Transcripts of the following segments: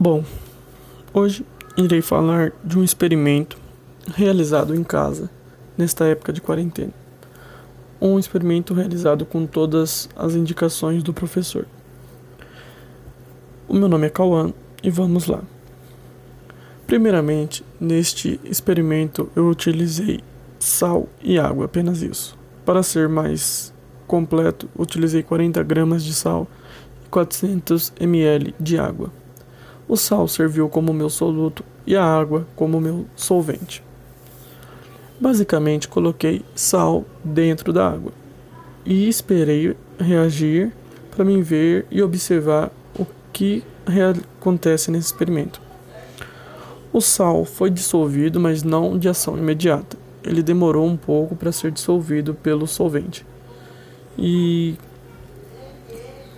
Bom, hoje irei falar de um experimento realizado em casa nesta época de quarentena. Um experimento realizado com todas as indicações do professor. O meu nome é Cauã e vamos lá. Primeiramente, neste experimento eu utilizei sal e água, apenas isso. Para ser mais completo, utilizei 40 gramas de sal e 400 ml de água. O sal serviu como meu soluto e a água como meu solvente. Basicamente, coloquei sal dentro da água e esperei reagir para mim ver e observar o que acontece nesse experimento. O sal foi dissolvido, mas não de ação imediata. Ele demorou um pouco para ser dissolvido pelo solvente. E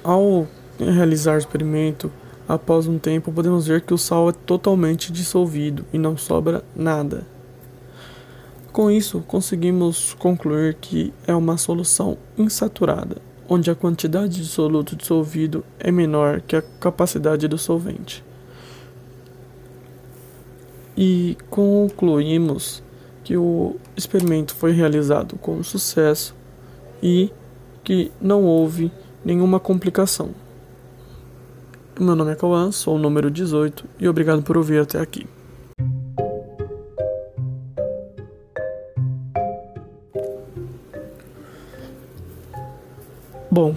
ao realizar o experimento, Após um tempo, podemos ver que o sal é totalmente dissolvido e não sobra nada. Com isso, conseguimos concluir que é uma solução insaturada, onde a quantidade de soluto dissolvido é menor que a capacidade do solvente. E concluímos que o experimento foi realizado com sucesso e que não houve nenhuma complicação. Meu nome é Cauã, sou o número 18 e obrigado por ouvir até aqui. Bom,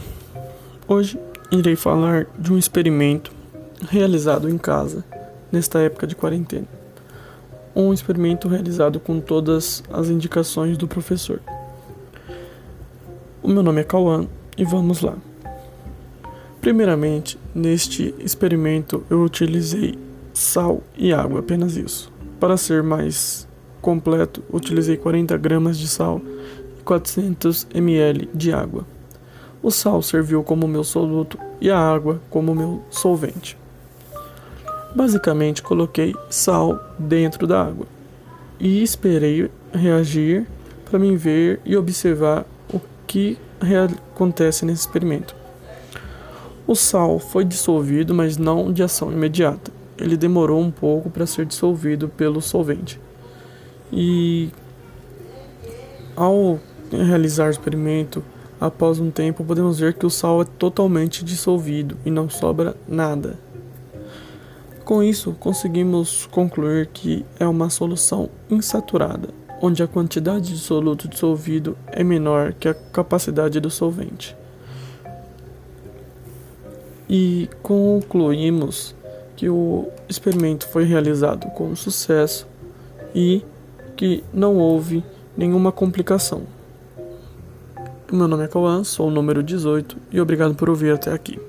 hoje irei falar de um experimento realizado em casa nesta época de quarentena. Um experimento realizado com todas as indicações do professor. O meu nome é Cauã e vamos lá. Primeiramente, neste experimento eu utilizei sal e água, apenas isso. Para ser mais completo, utilizei 40 gramas de sal e 400 ml de água. O sal serviu como meu soluto e a água como meu solvente. Basicamente, coloquei sal dentro da água e esperei reagir para mim ver e observar o que acontece nesse experimento. O sal foi dissolvido, mas não de ação imediata. Ele demorou um pouco para ser dissolvido pelo solvente. E ao realizar o experimento, após um tempo, podemos ver que o sal é totalmente dissolvido e não sobra nada. Com isso, conseguimos concluir que é uma solução insaturada, onde a quantidade de soluto dissolvido é menor que a capacidade do solvente e concluímos que o experimento foi realizado com sucesso e que não houve nenhuma complicação. Meu nome é Cauã, sou o número 18 e obrigado por ouvir até aqui.